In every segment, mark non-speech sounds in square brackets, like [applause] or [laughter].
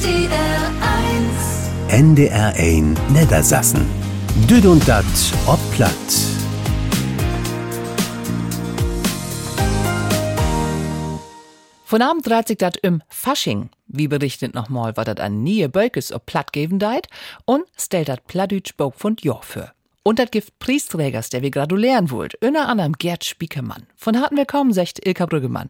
NDR 1 NDR 1 Niedersassen. Düd und dat ob platt. Von Abend dreht sich dat im Fasching. Wie berichtet nochmal, was dat an nie Bölkes ob platt geben deit und stellt dat Plattdütsch Bog von Jahr für. Und dat Gift Priesträgers, der wir gradulieren wollt, unter anderem Gerd Spiekemann. Von harten willkommen, secht Ilka Brüggemann.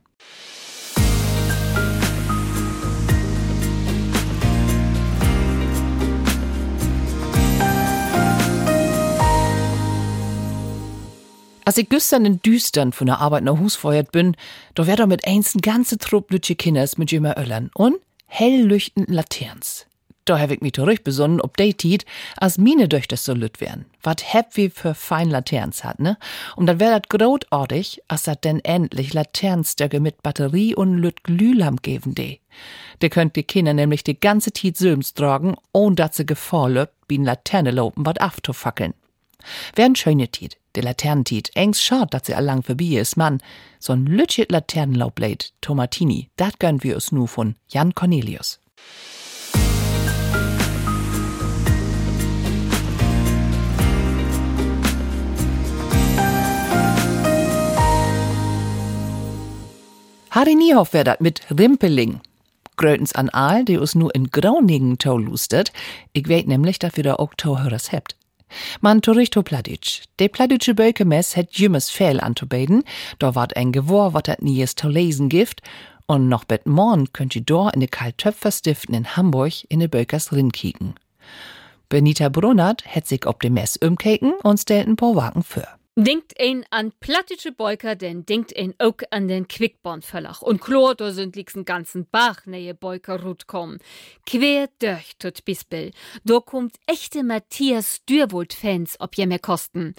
Als ich gestern in Düstern von der Arbeit nach Hus feuert bin, da wär da mit eins ein ganze Trupp lütsche Kinders mit jünger Öllern und hell leuchtenden Laterns. Da hab ich mich zurück besonnen, ob de tit, als mine durch das so lüt wären. Wat heb wie für fein Laterns hat, ne? Und dann wär dat grotartig, als dat denn endlich Laternstöcke mit Batterie und lüt Glühlamp geben de. De könnt die Kinder nämlich die ganze Tit Söms tragen, ohne dat sie Gefahr löbt, wie n Laterne lopen wat afzufackeln. Wär'n schöne Tit, de Laternentit, engs schad, dat sie allang vorbei is, Mann. So'n lütschet Laternenlaubleid, Tomatini, dat gönn wir uns nu von Jan Cornelius. Harry Niehoff wär dat mit Rimpeling. Grötens an Aal, die us nu in Grauningen tau lustet. Ich weet nämlich, dass wir da auch Tauhörers hebt. Man Torichto Pladic. De Pladitsche Bölkemes het jümmes Fehl anzubeten, da ward ein Gewor, wat dat nies to lesen gift, und noch bet morn könnt ihr dor in de Kaltöpferstiften in Hamburg in de Bölkers Rinn kicken. Benita Brunert het sich ob de Mess umkeken und stellt ein paar Wagen für. Denkt ein an plattische Beuker, denn denkt ein auch an den Quickborn-Verlag. Und klar, da sind lieg's einen ganzen Bach nähe Beuker Rut kommen. Quer durch tot Bispel. Da kommt echte Matthias Dürwold-Fans, ob je mehr kosten.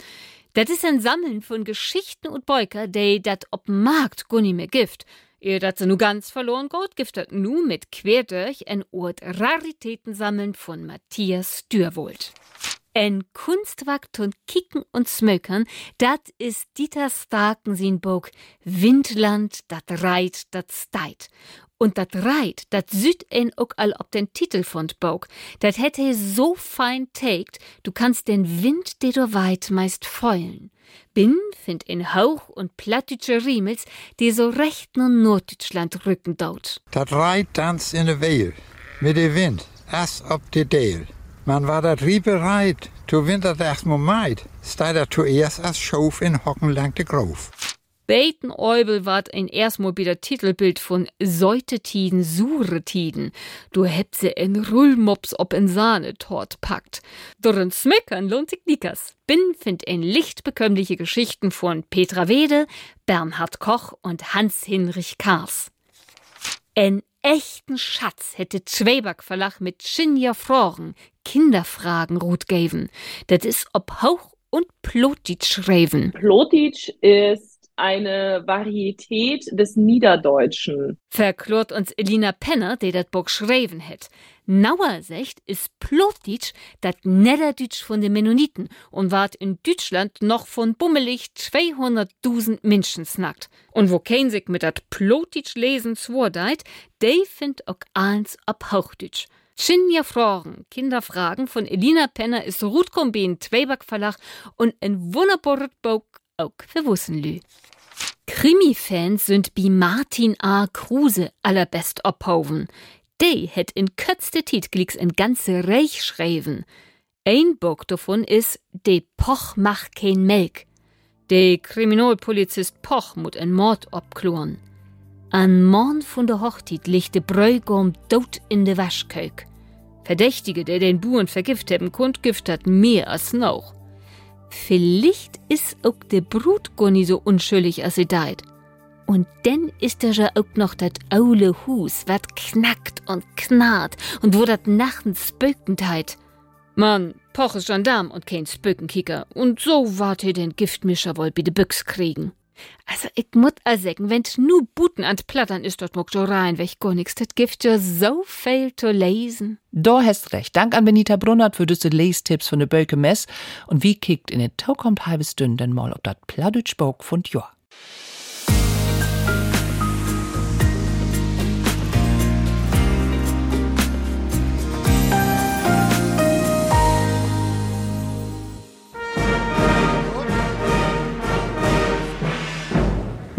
Das ist ein Sammeln von Geschichten und Beuker, die dat ob Markt gunni mehr gift. Ihr dat sie nu ganz verloren geht, gibt dat nu mit quer durch ein Ort Raritäten sammeln von Matthias Dürwold. Ein Kunstwerk von Kicken und Smökern, dat is Dieter Starken sin Bog Windland, dat reit, dat steit. Und dat reit, dat süd ein ook all ob den Titel von Bog. Dat hätte so fein tagt, du kannst den Wind, der du weit meist feulen. Bin find in Hauch und plattdütsche Riemels, die so recht nur Norddeutschland rücken daut. Dat reit dans in de Weel, mit de Wind, as op de Deel. Man war dat rie bereit, to wind dat erst mal meid, stei dat zuerst as Schof in Hocken lang de Grof. Beten Eubel ward ein erstmal wieder Titelbild von Säutetiden, Suretiden. Du hätt se in Rullmops ob in Sahne tort packt. Dorin Smeckern lohnt sich nikas. Bin find ein lichtbekömmliche Geschichten von Petra Wede, Bernhard Koch und Hans-Hinrich Kars. En echten Schatz hätte Zweberg Verlag mit Schinja Froren Kinderfragen rot geben. Das ist ob Hauch und Plotitsch schreiben. Plotitsch ist eine Varietät des Niederdeutschen. Verklort uns Elina Penner, die das Buch schreiben hat. Nauer Sicht ist Plotitsch das Niederdütsch von den Mennoniten und ward in Deutschland noch von bummelig 200.000 Menschen snackt. Und wo kein sich mit dat Plotitsch lesen zwordeit, de find auch eins ab Hauchdütsch. Schinja Fragen, Kinderfragen von Elina Penner ist Rutkombin Tweeback Verlag und ein wunderbares Buch auch für Wussenlü. Krimi-Fans sind wie Martin A. Kruse allerbest abhoven. De het in kürzte Titglicks in ganze Reich schreiben. Ein Buch davon ist De Poch macht kein Melk. De Kriminalpolizist Poch mut en Mord abkloren. An Morn von der Hochtit liegt de Bräugum dot in de Waschkök. Verdächtige, der den Buren vergift haben, kundgift hat mehr als noch. Vielleicht ist auch de Brut gar nicht so unschuldig, als sie deit. Und dann ist da ja auch noch dat aule Hus, wat knackt und knarrt und wo dat nachtens spökend heit. Mann, Poch ist Gendarm und kein Spökenkicker. Und so wart ihr den Giftmischer wohl bi de Büchs kriegen. Also, ich muss a sagen, wenn's nu Buten an Plattern ist, dort muck jo rein, welch gar nix, das Gift ja so viel zu lesen. Da hast recht. Dank an Benita Brunnert für diese Lestipps von der Bölke Mess. Und wie kickt in den Tau kommt halbe Stunde denn mal ob dat Plattdeutsch Bog von Joa.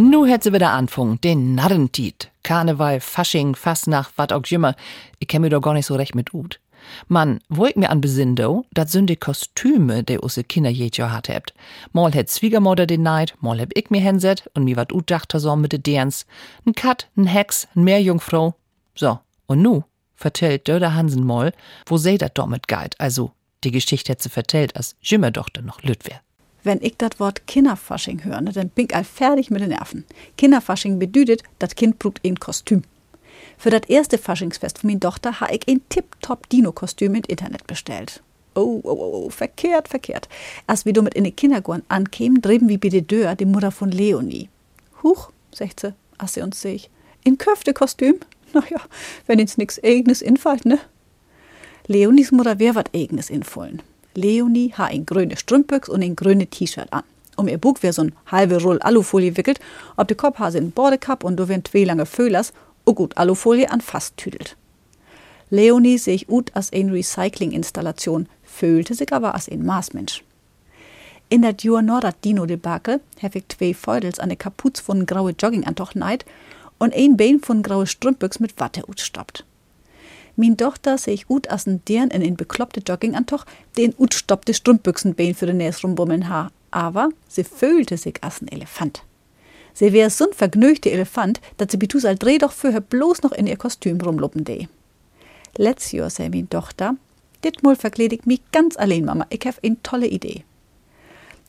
Nu hätt sie wieder anfangen, den Narrentiet. Karneval, Fasching, Fastnacht, wat auch immer. Ich kenn mir doch gar nicht so recht mit ut. Mann, wo ich mir an besindo, dat sind die Kostüme, die usse Kinder jet Jahr hat hebt. Mal het Zwiegermutter den Neid, mal heb ich mir hinset und mir wat ut dacht so mit de Derns. N Kat, n Hex, n Meerjungfrau. So, und nu vertellt Döder Hansen mal, wo se dat damit geit. Also, die Geschichte hätt sie vertellt, als Jimmerdochter noch lüt wär. Wenn ich das Wort Kinderfasching höre, ne, dann bin ich all fertig mit den Nerven. Kinderfasching bedeutet, das Kind braucht ein Kostüm. Für das erste Faschingsfest von meiner Tochter habe ich ein tipptopp Dino-Kostüm im Internet bestellt. Oh, oh, oh, oh, verkehrt, verkehrt. Als wir damit in den Kindergarten ankämen, dreben wir bei Dörr die Mutter von Leonie. Huch, sagt sie, als sie uns sehe. In Köfte-Kostüm? [laughs] Naja, wenn ins nix eigenes infällt, ne? Leonies Mutter wär wat eigenes infallen. Leonie ha ein grüne Strümpbüchs und ein grüne T-Shirt an. Um ihr Bug wär so ein halbe Roll Alufolie wickelt, ob de Kopf in Bordekapp und du wären zwei lange Föhlers, o gut Alufolie an fast tüdelt. Leonie seh ich ut as ein Recycling-Installation, fühlte sich aber as ein Maßmensch. In der Jur Nordat Dino-Debakel hab ich zwei Feudels an de Kapuz von graue Joggingantoch neid und ein Bein von graue Strümpbüchs mit Watte utstoppt. Min Tochter ich ut as n deren in en bekloppte Joggingantoch, den utstoppte Strumpbüchsenbein für den Näs rumbummeln ha. Aber sie fühlte sich as n Elefant. Sie wär so'n vergnügte Elefant, dat sie bitus al dreh doch für her bloß noch in ihr Kostüm rumluppen de. Let's Jahr seh min Tochter, dit mol verkledig mich ganz allein, Mama, ich hab ein tolle Idee.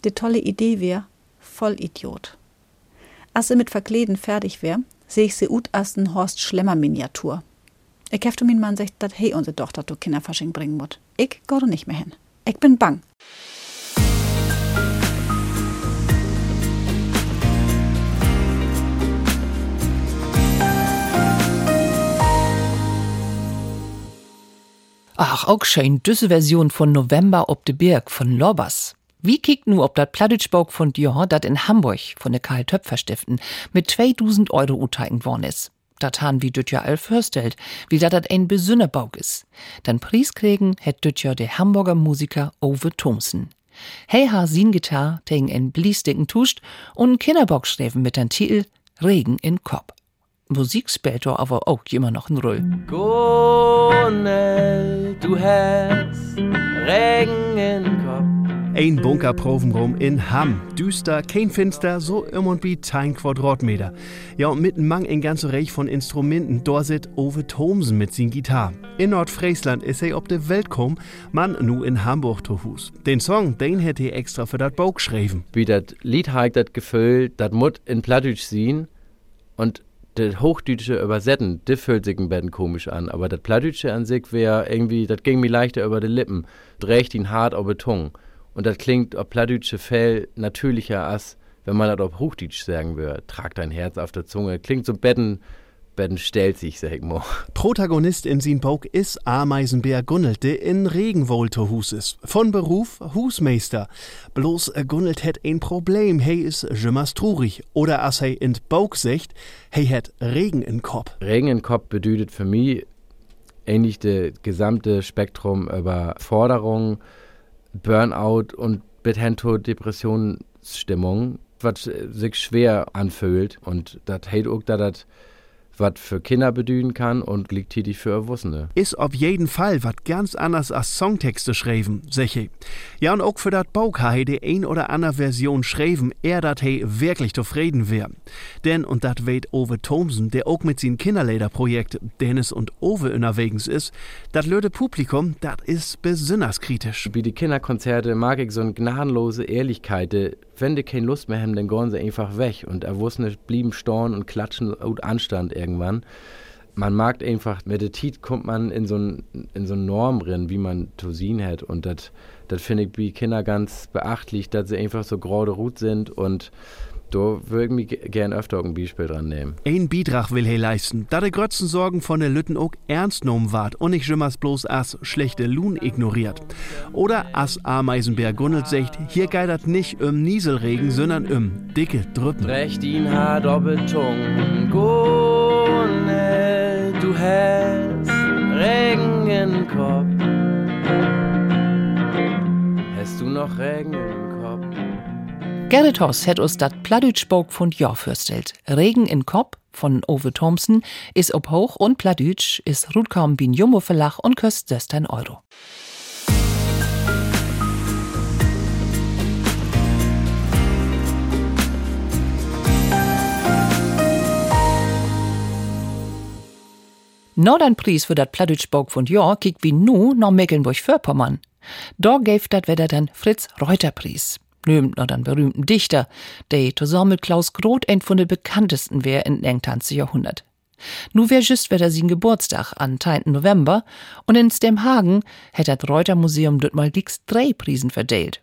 Die tolle Idee wär Vollidiot. Als sie mit Verkleden fertig wär, seh ich sie ut as n Horst Schlemmer Miniatur. Ich hefte min Mann sagt, dat hey unsere Tochter zu Kinderfasching bringen mut. Ich geh da nicht mehr hin. Ich bin bang. Ach, auch schön, diese Version von November ob de Berg von Lobbers. Wie kickt nu ob dat Plattitschbauk von Dior, dat in Hamburg von der Karl Töpfer Stiften mit 2000 Euro uteigen worden is? Dat han wie düt ja all wie dat dat ein Besünnerbauk is. Dann Pries kriegen het düt ja der Hamburger Musiker Ove Thomsen. Hey ha sin Gitar tegen en bliesticken tuscht und Kinderbock schreven mit den Titel Regen in Kopf. Musik spielt doch aber auch immer noch ein Roll. Gonel, du hast Regen in Kopf. Ein Bunkerprovenraum in Hamm. Düster, kein Finster, so im und wie 10 Quadratmeter. Ja, und mitten mang ein ganze Reich von Instrumenten. Da sit Ove Thomsen mit sin Gitar. In Nordfriesland ist er ob de Welt kom, man nu in Hamburg to Hus. Den Song, den hätte er extra für dat Bauch geschrieben. Wie dat Lied hat dat Gefühl, dat mut in Plattdeutsch sehen und das Hochdeutsche übersetzen, das fühlt sich ein bisschen komisch an. Aber das Plattdeutsche an sich wäre irgendwie, das ging mir leichter über die Lippen. Dreht ihn hart auf die Zunge. Und das klingt auf Plattdeutsche Fell natürlicher als, wenn man das auf Hochdeutsch sagen würde. Trag dein Herz auf der Zunge. Klingt so betten, betten stellt sich, sag ich mal. [laughs] Protagonist in sin Bauch ist Ameisenbär Gunnelt, der in Regenwohl to Hus ist. Von Beruf Husmeister. Bloß äh, Gunnelt hat ein Problem, hey is jemals trurig. Oder as hey in Bauch secht, hey hat Regen in Kopf. Regen in Kopf bedeutet für mich ähnlich das gesamte Spektrum über Forderung, Burnout und bis hin zur Depressionsstimmung, was sich schwer anfühlt. Und das heißt auch, dass das was für Kinder bedühen kann und gleichzeitig für Erwachsene. Ist auf jeden Fall wat ganz anders als Songtexte schreiben, seche. Ja, und auch für dat Bauch ha die ein oder andere Version schreiben, er dat he wirklich zufrieden wär. Denn, und dat weht Ove Thomsen, der auch mit sin Kinderlederprojekt Dennis und Ove unterwegs ist, dat löde Publikum, dat ist besonders kritisch. Wie die Kinderkonzerte mag ich so eine gnadenlose Ehrlichkeit. Wenn die keine Lust mehr haben, dann gehen sie einfach weg. Und Erwachsene blieben storn und klatschen und Anstand irgendwann. Man mag einfach, mit der Tiet kommt man in so ein, in so eine Norm drin, wie man sehen hat. Und das finde ich bei Kindern ganz beachtlich, dass sie einfach so gerade Rut sind und da würde ich mich gern öfter ein Beispiel dran nehmen. Ein Beitrag will he leisten, da de Grötzen Sorgen von der Lütten auch ernst genommen ward und nicht jimmers bloß as schlechte Lohn ignoriert. Oder as Ameisenbär Gunnelt sagt, hier geidert nicht um Nieselregen, sondern um dicke Drüppen. Recht ihn hat Tung, Gunnel, du hast Regen im Kopf. Hast du noch Regen im Kopf? Gerrit Hoss hat uns dat Pladütschbog von Jahr fürstelt. Regen in Kopf von Ove Thompson ist ob hoch und Pladütsch ist Rutkaum bin Jummo Verlach und köst 16 Euro. Nordernpries für dat Pladütschbog von Jahr kick wie nu nach Mecklenburg-Vorpommern. Da gäf dat wieder dann Fritz Reuterpries. Nömt noch den berühmten Dichter, der zusammen mit Klaus Groth ein von den bekanntesten wär in den 20. Jahrhundert. Nu wär just wieder sein Geburtstag an 10. November und in Stemhagen hätt das Reuter Museum dort mal dix drei Prisen verdeelt.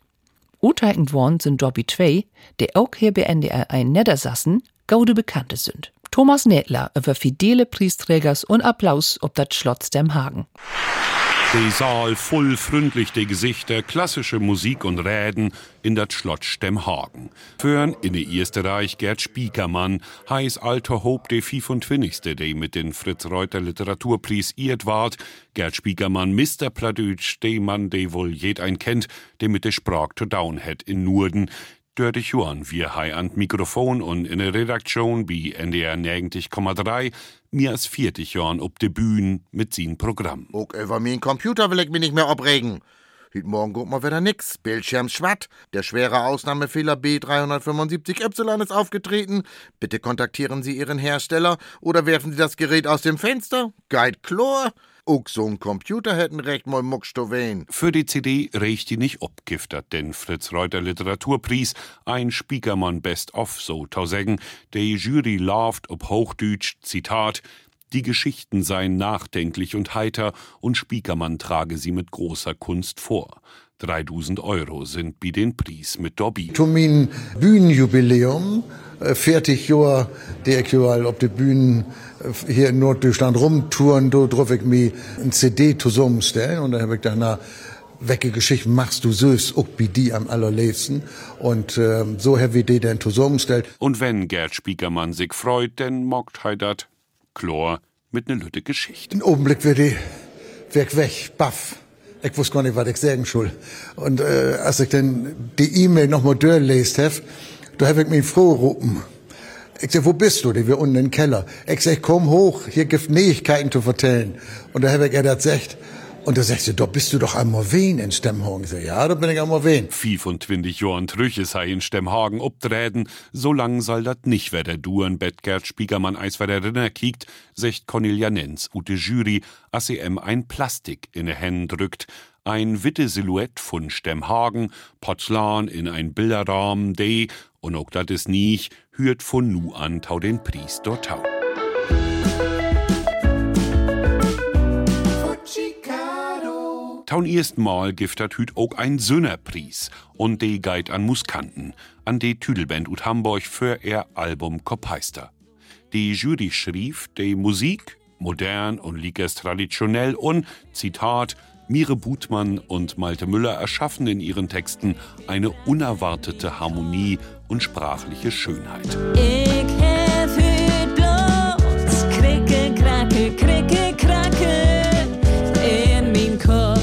Uteigend worden sind Dobby zwei, der auch hier bei NDR ein Niedersassen gaude Bekannte sind. Thomas Nädler über fidele Priesträgers und Applaus ob das Schloss Stemhagen. Die Saal voll freundlich de Gesichter, klassische Musik und Räden in dat Schloss Stemhagen. Führen in erste Reich Gerd Spiekermann, heiß alter Hob de 25. de mit den Fritz Reuter Literaturpreis iert ward. Gerd Spiekermann Mr. Pladütsch, de Mann, de wohl jed ein kennt, de mit de Sprach to down het in Nurden, Dörte Juan, wir hei an Mikrofon und in der Redaktion bi NDR 90,3 mir als 40 Jahren ob de Bühn mit sin Programm. Auch über mein Computer will ich mich nicht mehr abregen. Heute Morgen guckt mal wieder nix. Bildschirm schwatt. Der schwere Ausnahmefehler B375Y ist aufgetreten. Bitte kontaktieren Sie Ihren Hersteller oder werfen Sie das Gerät aus dem Fenster. Guide Chlor. Auch so ein Computer hätten recht mal muckstowen. Für die CD reicht die nicht obgiftet, denn Fritz Reuter Literaturpreis, ein Spiekermann Best of, so tausägen, die Jury lauft ob Hochdeutsch, Zitat, die Geschichten seien nachdenklich und heiter und Spiekermann trage sie mit großer Kunst vor. 3000 Euro sind wie den Preis mit Dobby. Zu Bühnenjubiläum, äh, 40 Jahre, der ich überall auf der Bühne äh, hier in Norddeutschland rumtouren, da drauf ich mir ein CD zusammenstellen und dann habe ich danach welche Geschichten machst du süß, auch wie die am allerletzten. Und äh, so habe ich die dann zusammengestellt. Und wenn Gerd Spiekermann sich freut, denn mockt dat Chlor mit ne Lütte Geschichte. Im Augenblick wird die weg, weg, baff. Ich wusste gar nicht, was ich sagen soll. Und äh, als ich dann die E-Mail nochmal durchlest habe, da habe ich mich froh rufen. Ich sag, wo bist du? Die wir unten im Keller. Ich sag, komm hoch, hier gibt Neuigkeiten zu vertellen. Und da habe ich er das gesagt. Und da sagst du, da bist du doch am Morwen in Stemmhagen. Ich sag, ja, da bin ich am Morwen. 25 Jahren Trüche sei in Stemmhagen obträden, so lang soll dat nicht wer der Duren Bettgert Spiegermann eis wer der Rinner kiekt, secht Cornelia Nenz, ute Jury, em ein Plastik in de Händen drückt, ein witte Silhouette von Stemmhagen, Porzellan in ein Bilderrahmen, de, und auch dat is nicht, hürt von nu an tau den Priest dort tau. Taun erstmal giftet hüt auch ein Sünnerpries und de geit an Muskanten, an de Tüdelband ut Hamburg für ihr Album Kopeister. Die Jury schrieb, de Musik, modern und liegt traditionell und, Zitat, Mire Butmann und Malte Müller erschaffen in ihren Texten eine unerwartete Harmonie und sprachliche Schönheit. Ich hüt bloß Kricke, Kracke, Kricke, Kracke in mein Kopf.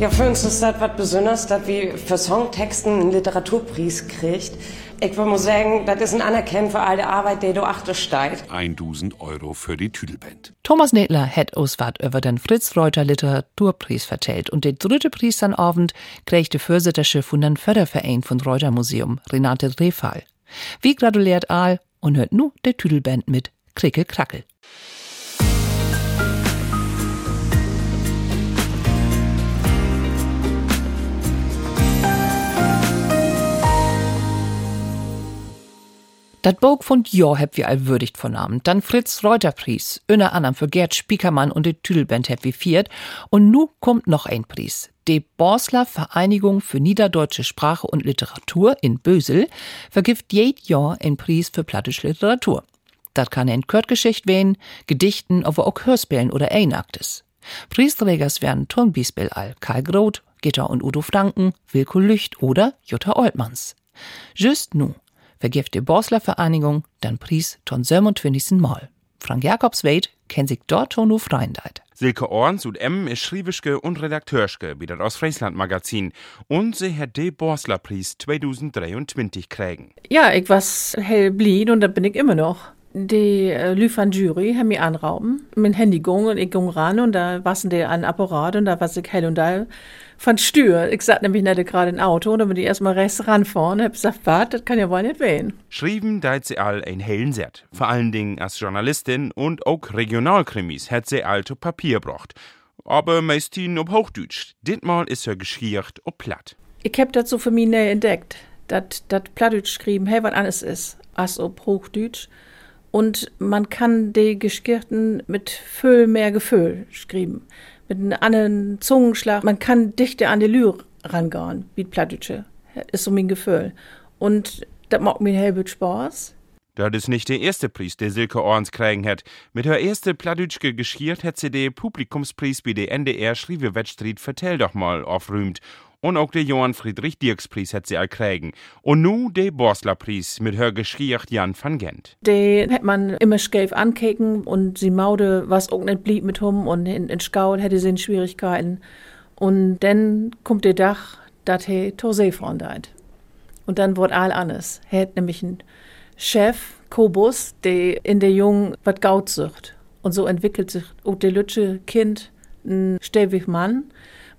Ja, für uns ist das was Besonderes, dass wir für Songtexten einen Literaturpreis kriegt. Ich würde mal sagen, das ist ein Anerkennen für all die Arbeit, die du achter steigt. 1000 Euro für die Tüdelband. Thomas Nedler hat uns wat über den Fritz Reuter Literaturpreis vertellt und den dritte Preis dann Abend kriegt der Fürsittersche von den Förderverein von Reuter Museum, Renate Drehfall. Wie gratuliert Aal und hört nu der Tüdelband mit Kricke Krackel. Dat Bog von Jo heb wir all würdigt vernahmen. Dann Fritz Reuter Pries, unter anderem für Gerd Spiekermann und die Tüdelband heb wir viert. Und nu kommt noch ein Pries. Die Borsler Vereinigung für Niederdeutsche Sprache und Literatur in Bösel vergift jed Jahr ein Pries für plattische Literatur. Dat kann ein Kürtgeschicht wehen, Gedichten, aber auch Hörspielen oder Einaktes. Priesträgers wären Turnbiesbel all Karl Groth, Gitter und Udo Franken, Wilko Lücht oder Jutta Oltmanns. Just nu vergift die Borsler Vereinigung dann Pries ton 27. Mal. Frank Jakobs Weit kennt sich dort schon nur Freundheit. Silke Orns und M ist Schriebische und Redakteurske bei das Ostfriesland Magazin und sie hat den Borsler Preis 2023 kriegen. Ja, ich was hell blieb und da bin ich immer noch. Die äh, Lü van Jury haben mich anrauben, mit Handy gong und ich ging ran und da wassen die an Apparat und da was ich hell und da von Stür. Ich sag nämlich nicht gerade ein Auto und dann bin ich erstmal rechts ranfahren und hab gesagt, wart, das kann ja wohl nicht wehen. Schrieben deit sie all ein hellen Set. Vor allen Dingen als Journalistin und auch Regionalkrimis hat sie all to Papier brocht. Aber meistens ob Hochdeutsch. Ditmal ist er geschiert ob platt. Ich hab das so für mich näher entdeckt, dass das Plattdeutsch geschrieben, hey, was anderes ist, als ob Hochdeutsch. Und man kann die Geschichten mit viel mehr Gefühl schreiben. Mit einem anderen Zungenschlag. Man kann dichter an die Lyr rangehen, wie Plattdeutsche. Ist so mein Gefühl. Und das macht mir hellbit Spaß. Das ist nicht der erste Preis, der Silke Orns kriegen hat. Mit her erste Plattdütschke geschiert hat sie den Publikumspreis bei der NDR Schriebe-Wettstreet Vertell doch mal aufrühmt. Und auch der Johann Friedrich Dirks Preis hat sie all kriegen. Und nu der Borsler Preis mit her geschiert Jan van Gent. Den hat man immer schief ankeken und sie maude was auch nicht blieb mit hum und in, in Skaul hätte sie in Schwierigkeiten. Und dann kommt der Dach, dat he Tosee von deit. Und dann wird all anders. Er hat nämlich einen Chef, Kobus, der in der Jungen wat Gaut sucht. Und so entwickelt sich auch der lütsche Kind ein ständig Mann.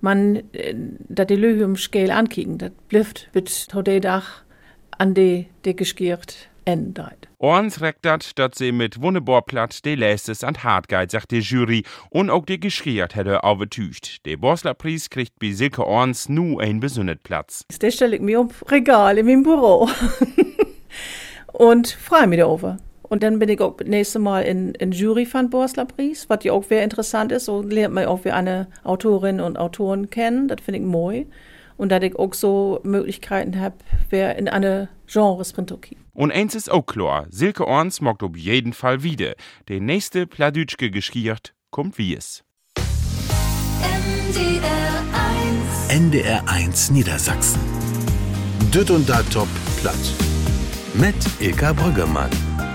Man, äh, Löhe im Scale ankicken, dat blifft mit tode Dach an de, de geskiert endeit. Orns reckt dat, dat sie mit Wunneborplatt de Lästes an Hartgeit, sagt die Jury, und auch de geschriert hätte aufgetücht. Der Borsler Preis kriegt bei Silke Orns nu ein besündet Platz. Das stelle ich mir auf Regal in meinem Büro. [laughs] und freue mich darüber. Und dann bin ich auch das nächste Mal in, in Jury von Borsler Preis, was ja auch sehr interessant ist. So lernt man auch, wie eine Autorin und Autoren kennen. Das finde ich moi. Und dass ich auch so Möglichkeiten habe, wer in eine Genres okay. Und eins ist auch klar, Silke Orns mag auf jeden Fall wieder. Der nächste Pladütschke geschiert kommt wie es. NDR 1 Niedersachsen. Düt und da top platt. Mit Ilka Brüggemann.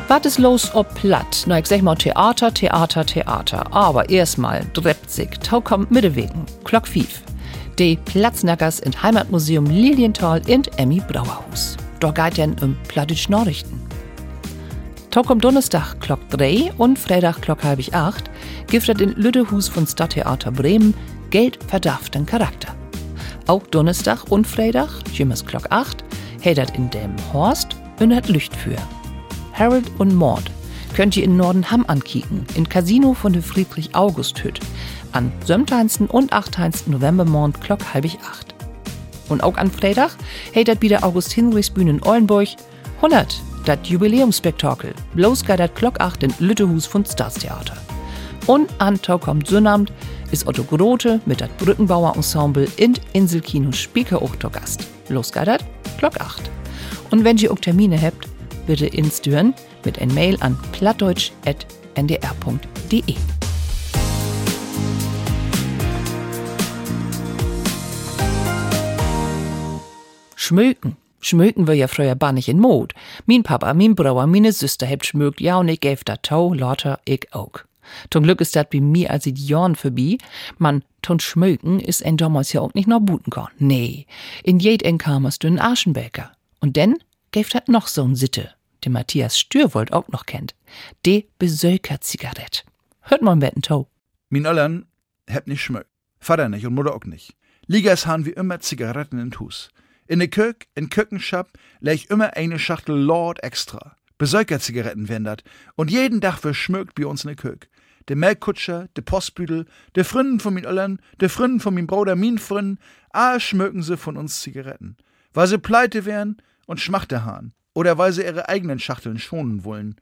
Was ist los ob platt? Na, ich sag mal Theater, Theater, Theater. Aber erstmal sich Tau kommt Mittewegen, Glock 5. Die Platznackers in Heimatmuseum Lilienthal in Emmy Brauerhus. Dort geht denn um Plattdeutsch Nachrichten. Tau kommt Donnerstag Glock 3 und Freitag Glock halb 8 giftet in Lüdehus von Stadttheater Bremen Geld verdarften Charakter. Auch Donnerstag und Freitag, jemals Glock 8, hält in dem Horst und hat Licht für. Harold und Maud könnt ihr in Nordenham ankicken, in Casino von der Friedrich-August-Hütt, an 17. und 18. November morgen Glock halb acht. Und auch an Freitag hält wieder August Hinrichs Bühne in Ollenburg 100, das Jubiläumsspektakel, bloß geht dat Glock 8 in Lüttehus von Staatstheater. Und an Tau kommt Sonnabend ist Otto Grote mit dat Brückenbauer Ensemble in Inselkino Spieker auch Gast. Los geht dat Glock 8. Und wenn ihr auch Termine habt, bitte instüren mit ein Mail an plattdeutsch.ndr.de. Schmöken. Schmöken wir ja früher bannig in Mod. Min Papa, min Brauer, meine Süster hebt schmökt, ja und ich gäf da Tau, lauter ich auch. Zum Glück ist dat bei mir als Jorn vorbei. Man, ton schmöken ist ein damals ja auch nicht noch buten kann. Nee, in jed en kamers du en Aschenbäcker. Und denn gäf dat noch so'n Sitte, den Matthias Stürwold auch noch kennt. De Besöker-Zigarett. Hört mal im Betten Tau. Min Öllern heb nicht schmökt. Vater nicht und Mutter auch nicht. Liegers haben wie immer Zigaretten in Hus. In de Kök, in Kökenschap, leg immer eine Schachtel Lord extra. Besöker-Zigaretten werden dat. Und jeden Tag verschmögt bei uns in de Kök. De Melkkutscher, de Postbüdel, de Fründen von min Öllern, de Fründen von min Bruder, min Fründen, all schmöken sie von uns Zigaretten. Weil sie pleite wären und Schmachte haben. Oder weil sie ihre eigenen Schachteln schonen wollen.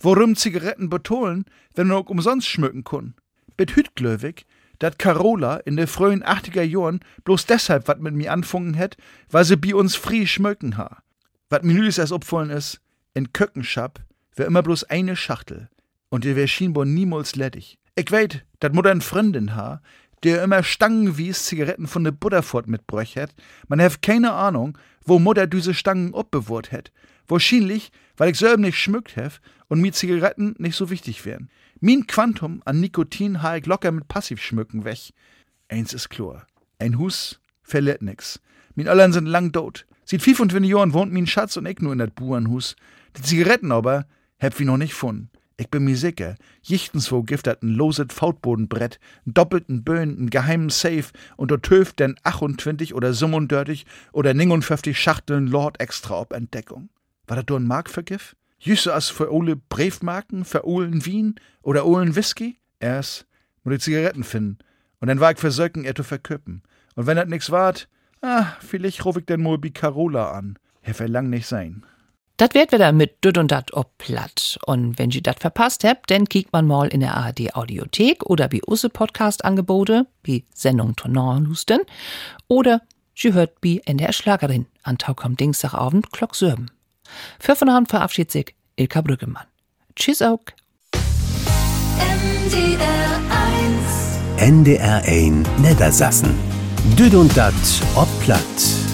Worum Zigaretten betonen, wenn auch umsonst schmöken können. Bet hütglöwig, dat Carola in de frühen 80er Jahren bloß deshalb wat mit mir anfangen hätt, weil sie bi uns frie schmöken ha. Wat mir nülis erst opfallen is, in Köckenschap wär immer bloß eine Schachtel. Und ihr wär schienbar niemals ledig. Ich weet, dat Mutter en Freundin ha, der immer Stangen wie Zigaretten von de Butterfort mitbräuch hätt. Man hef keine Ahnung, wo Mutter diese Stangen obbewahrt hätt, Wahrscheinlich, weil ich selber nicht schmückt hef und mir Zigaretten nicht so wichtig wären. Mein Quantum an Nikotin ha ich locker mit Passivschmücken weg. Eins ist klar. Ein Hus verliert nix. Min Öllern sind lang tot. Seit 25 Jahren wohnt min Schatz und ich nur in dat Burenhus. Die Zigaretten aber heb wir noch nicht gefunden. Ich bin mir sicher, jichtens wo giftet ein loset Fautbodenbrett, einen doppelten Böen, einen geheimen Safe und dort töft denn 28 oder 37 oder 59 Schachteln Lord extra ob Entdeckung. War das do ein Markvergif? Jüsse as für ole Briefmarken, für Ohlen Wien oder Ohlen Whisky? Erst muss ich Zigaretten finden. Und dann war ich versöcken, er zu verköppen. Und wenn das nix wart, ah, vielleicht ruf ich den mal bi Carola an. Er verlang nicht sein. Dat wird wieder mit düt und dat ob platt. Und wenn ihr dat verpasst habt, dann kiekt man mal in der ARD Audiothek oder wie usse Podcast Angebote, wie Sendung Tonorlusten oder ihr hört wie in der Schlagerin an Taukom Dienstagabend Glock Sörben. Für von Hand verabschiedet sich Ilka Brüggemann. Tschüss auch. NDR 1 Niedersassen. Düd und dat ob platt.